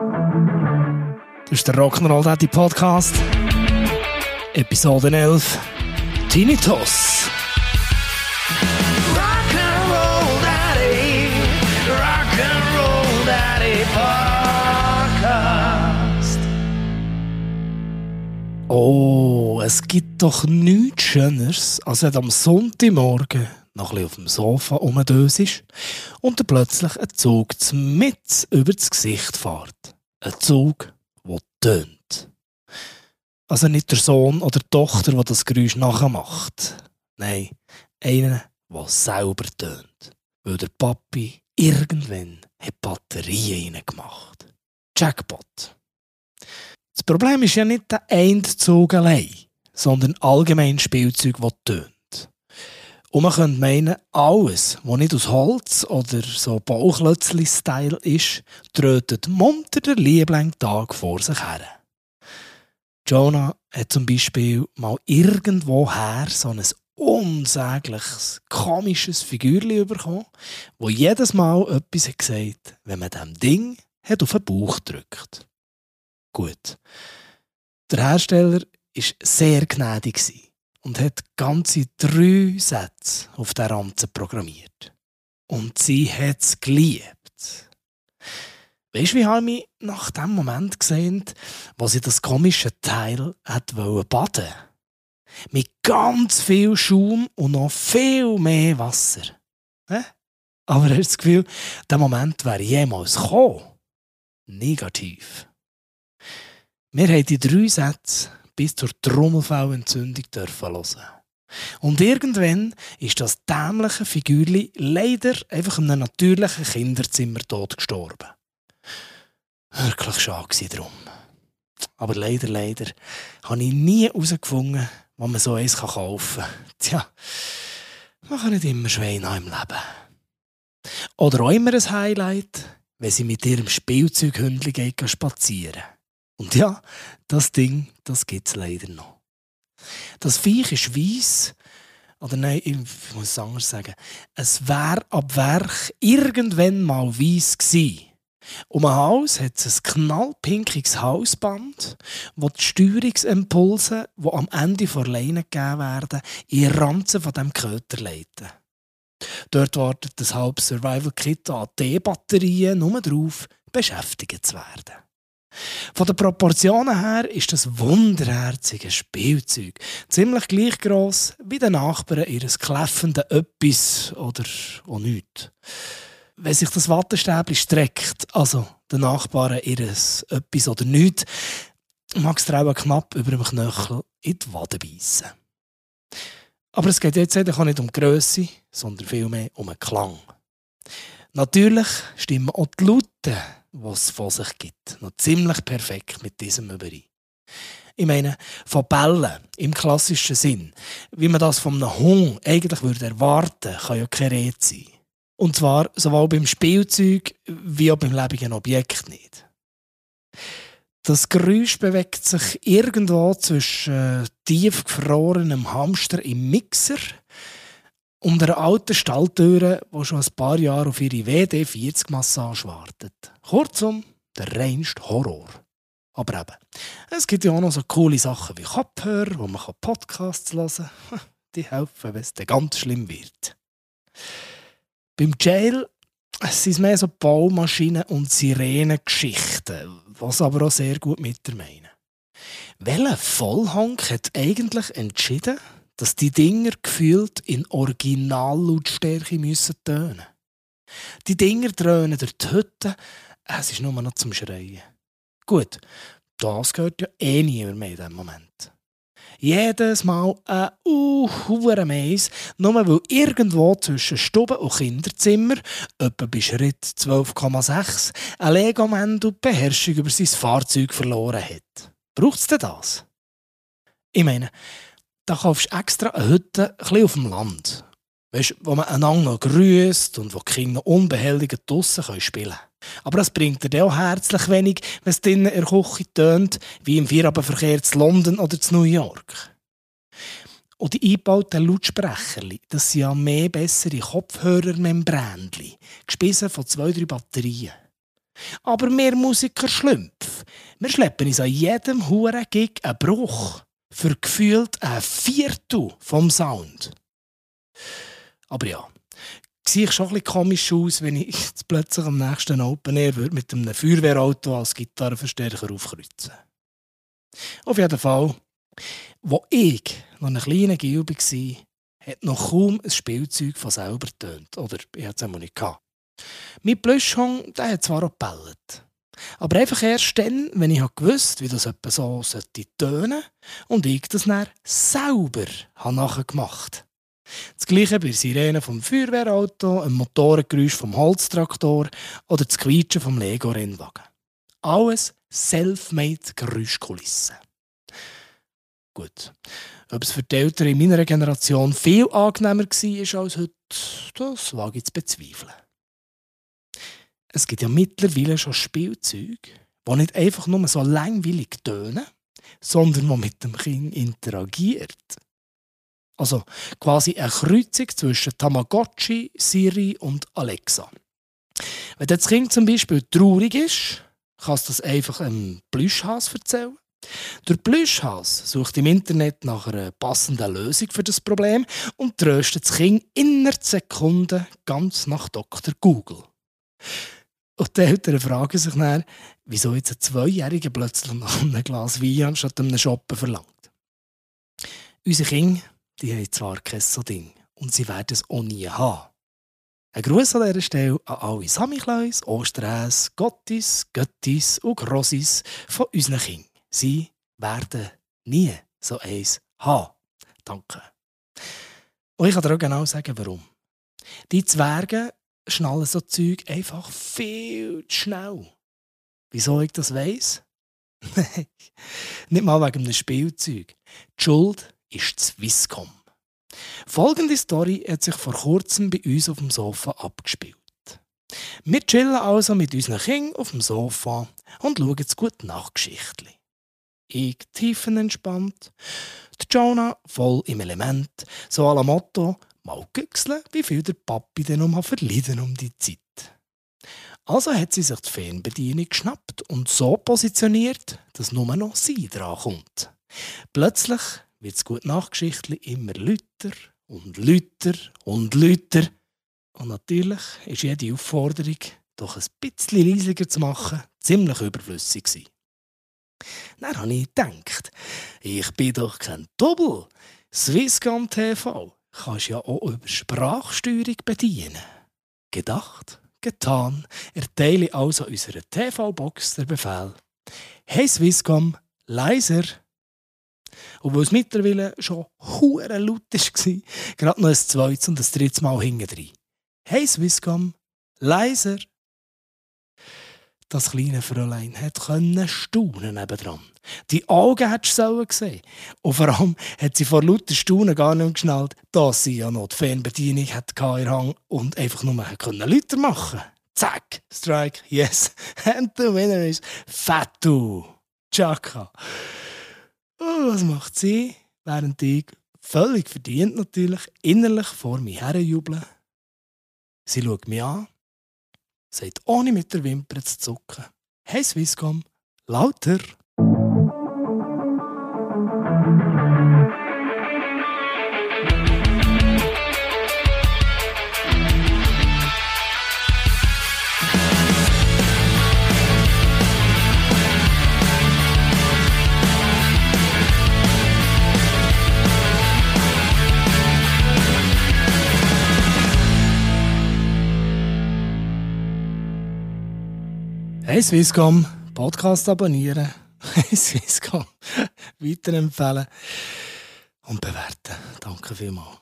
Das ist der Rock'n'Roll Daddy Podcast. Episode 11. Tinnitus. Rock'n'Roll Daddy. Rock'n'Roll Daddy Podcast. Oh, es gibt doch nichts Schöneres, als wenn am Sonntagmorgen noch ein auf dem Sofa rumdösest und dann plötzlich ein Zug mit über das Gesicht fährt. Ein Zug, der tönt. Also nicht der Sohn oder die Tochter, der das Geräusch nachmacht. Nein, einer, der selber tönt. Weil der Papi irgendwann hat Batterien reingemacht. Jackpot. Das Problem ist ja nicht der eine Zug allein, sondern allgemein Spielzeug, das tönt. Und man könnte meinen, alles, was nicht aus Holz oder so Bauklötzli-Style ist, trötet munter der liebling Tag vor sich her. Jonah hat zum Beispiel mal irgendwoher so ein unsägliches, komisches Figürchen bekommen, wo jedes Mal etwas gesagt hat wenn man dem Ding hat auf den Bauch drückt. Gut. Der Hersteller war sehr gnädig und hat ganze drei Sätze auf der Ranze programmiert. Und sie hat es geliebt. Weißt du, wie habe ich nach dem Moment gesehen, wo sie das komische Teil hat baden Mit ganz viel Schaum und noch viel mehr Wasser. Aber hast du das Gefühl, der Moment wäre jemals gekommen? Negativ. Wir haben die drei Sätze bis zur Trommelfellentzündung dürfen hören. Und irgendwann ist das dämliche Figürli leider einfach in einem natürlichen Kinderzimmer tot gestorben. Wirklich schade drum. Aber leider, leider habe ich nie herausgefunden, wo man so eins kaufen kann. Tja, man kann nicht immer Schweine im Leben. Oder auch immer ein Highlight, wenn sie mit ihrem Spielzeughündchen spazieren. Und ja, das Ding, das gibt es leider noch. Das Viech ist weiss, oder nein, ich muss es anders sagen. Es wäre ab Werk irgendwann mal weiss gewesen. Um ein Haus hat es ein knallpinkiges Hausband, wo die Steuerungsimpulse, die am Ende vor Leine gegeben werden, in Ranzen von dem Köter leiten. Dort wartet das halbe Survival-Kit an D-Batterien nur darauf, beschäftigt zu werden. Von den Proportionen her ist das wunderherzige Spielzeug ziemlich gleich gross wie den Nachbarn ihres kläffenden Öppis oder auch nichts. Wenn sich das Wattestäbchen streckt, also den Nachbarn ihres Öppis oder nichts, mag es auch knapp über dem Knöchel in die Wade beißen. Aber es geht jetzt auch nicht um Grösse, sondern vielmehr um den Klang. Natürlich stimmen auch die Laute was es von sich gibt. Noch ziemlich perfekt mit diesem überein. Ich meine, von Bällen im klassischen Sinn, wie man das von einem Hund eigentlich würde erwarten, kann ja keine Rede sein. Und zwar sowohl beim Spielzeug wie auch beim lebenden Objekt nicht. Das Geräusch bewegt sich irgendwo zwischen tiefgefrorenem Hamster im Mixer und einer alten Stalltüre, die schon ein paar Jahre auf ihre WD-40-Massage wartet. Kurzum, der reinste Horror. Aber eben, es gibt ja auch noch so coole Sachen wie Kopfhörer, wo man Podcasts hören kann. Die helfen, wenn es dann ganz schlimm wird. Beim Jail sind es mehr so Baumaschinen und Sirenengeschichten, was aber auch sehr gut mit der meinen. Welcher Vollhonk hat eigentlich entschieden, dass die Dinger gefühlt in Originallautstärke müssen tönen. Die Dinger dröhnen durch die Hütte, es ist nur noch zum Schreien. Gut, das gehört ja eh niemand mehr in diesem Moment. Jedes Mal ein uh, Mais, nur weil irgendwo zwischen Stube und Kinderzimmer, etwa bei Schritt 12,6, ein Lego-Mendo die Beherrschung über sein Fahrzeug verloren hat. Braucht es denn das? Ich meine, da kaufst du extra eine Hütte ein auf dem Land. Weißt, wo man einander noch grüßt und wo die Kinder unbehelligt draussen spielen können. Aber das bringt dir auch herzlich wenig, wenn es drinnen in der Küche tönt, wie im Feierabendverkehr zu London oder zu New York. Und die eingebauten Lautsprecher, das sind ja mehr bessere Kopfhörermembränchen, gespissen von zwei, drei Batterien. Aber wir Musiker Schlümpf, wir schleppen uns an jedem huren Gig einen Bruch für gefühlt ein Viertel vom Sound. Aber ja, sehe ich schon ein bisschen komisch aus, wenn ich plötzlich am nächsten Open Air mit einem Feuerwehrauto als Gitarrenverstärker aufkreuzen. Auf jeden Fall, wo ich noch ein kleiner Gil war, hat noch kaum ein Spielzeug von selber getönt. Oder ich hatte es nicht gehabt. Mein Plüschhang, der hat zwar auch gebellt. Aber einfach erst dann, wenn ich gewusst wie das etwa so tönen und ich das dann selber nachher gemacht Das gleiche bei Sirenen vom Feuerwehrauto, einem Motorengeräusch vom Holztraktor oder das Quietschen vom Lego-Rennwagen. Alles self-made Geräuschkulissen. Gut. Ob es für die Eltern in meiner Generation viel angenehmer war als heute, das wage ich zu bezweifeln. Es gibt ja mittlerweile schon Spielzeuge, die nicht einfach nur so langweilig tönen, sondern die mit dem Kind interagiert. Also quasi eine Kreuzung zwischen Tamagotchi, Siri und Alexa. Wenn das Kind zum Beispiel traurig ist, kannst du das einfach einem Plüschhas erzählen. Der Plüschhas sucht im Internet nach einer passenden Lösung für das Problem und tröstet das Kind innerhalb Sekunden ganz nach Dr. Google. Und die Eltern fragen sich dann, wieso jetzt ein Zweijähriger plötzlich noch ein Glas Wein anstatt einem Shoppen verlangt. Unsere Kinder die haben zwar kein so Ding und sie werden es auch nie haben. Ein Gruß an dieser Stelle an alle Samichlaus, Osträs, Gottis, Göttis und Grossis von unseren Kindern. Sie werden nie so eins haben. Danke. Und ich kann dir auch genau sagen, warum. Die Zwerge schnallen so Zeug einfach viel zu schnell. Wieso ich das weiss? Nicht mal wegen einem Spielzeug. Die Schuld ist Swisscom. Folgende Story hat sich vor kurzem bei uns auf dem Sofa abgespielt. Wir chillen also mit unseren Kindern auf dem Sofa und schauen das gute Nachtgeschichtli. Ich tiefenentspannt, die Jonah voll im Element, so à la Motto, mal güchseln, wie viel der Papi denn um verlieren um die Zeit. Also hat sie sich die Fernbedienung geschnappt und so positioniert, dass nur noch sie dran kommt. Plötzlich wird das gute Nachgeschichtli immer lüter und lüter und lüter. Und natürlich ist jede Aufforderung, doch ein bisschen leisiger zu machen, ziemlich überflüssig gewesen. Dann habe ich gedacht, ich bin doch kein Doppel. Swisscom TV kannst ja auch über Sprachsteuerung bedienen. Gedacht, getan, erteile also unserer TV-Box der Befehl. Hey Swisscom, leiser! Und weil es mittlerweile schon hure laut war, gerade noch ein zweites und ein drittes Mal hinten Hey Swisscom, leiser! Das kleine Fräulein konnte staunen nebendran. Die Augen hättest du gesehen. Und vor allem hat sie vor lauter Staunen gar nicht geschnallt, dass sie ja noch die Fernbedienung hatte in Hang und einfach nur Leute machen Zack, Strike, yes. And the winner is Fatu. Chaka. Und was macht sie? Während ich völlig verdient natürlich innerlich vor mir herjubeln. Sie schaut mich an sagt ohne mit der Wimper zu zucken. Hey Swisscom, lauter! Hey Swisscom, Podcast abonnieren. Hey Swisscom, weiterempfehlen und bewerten. Danke vielmals.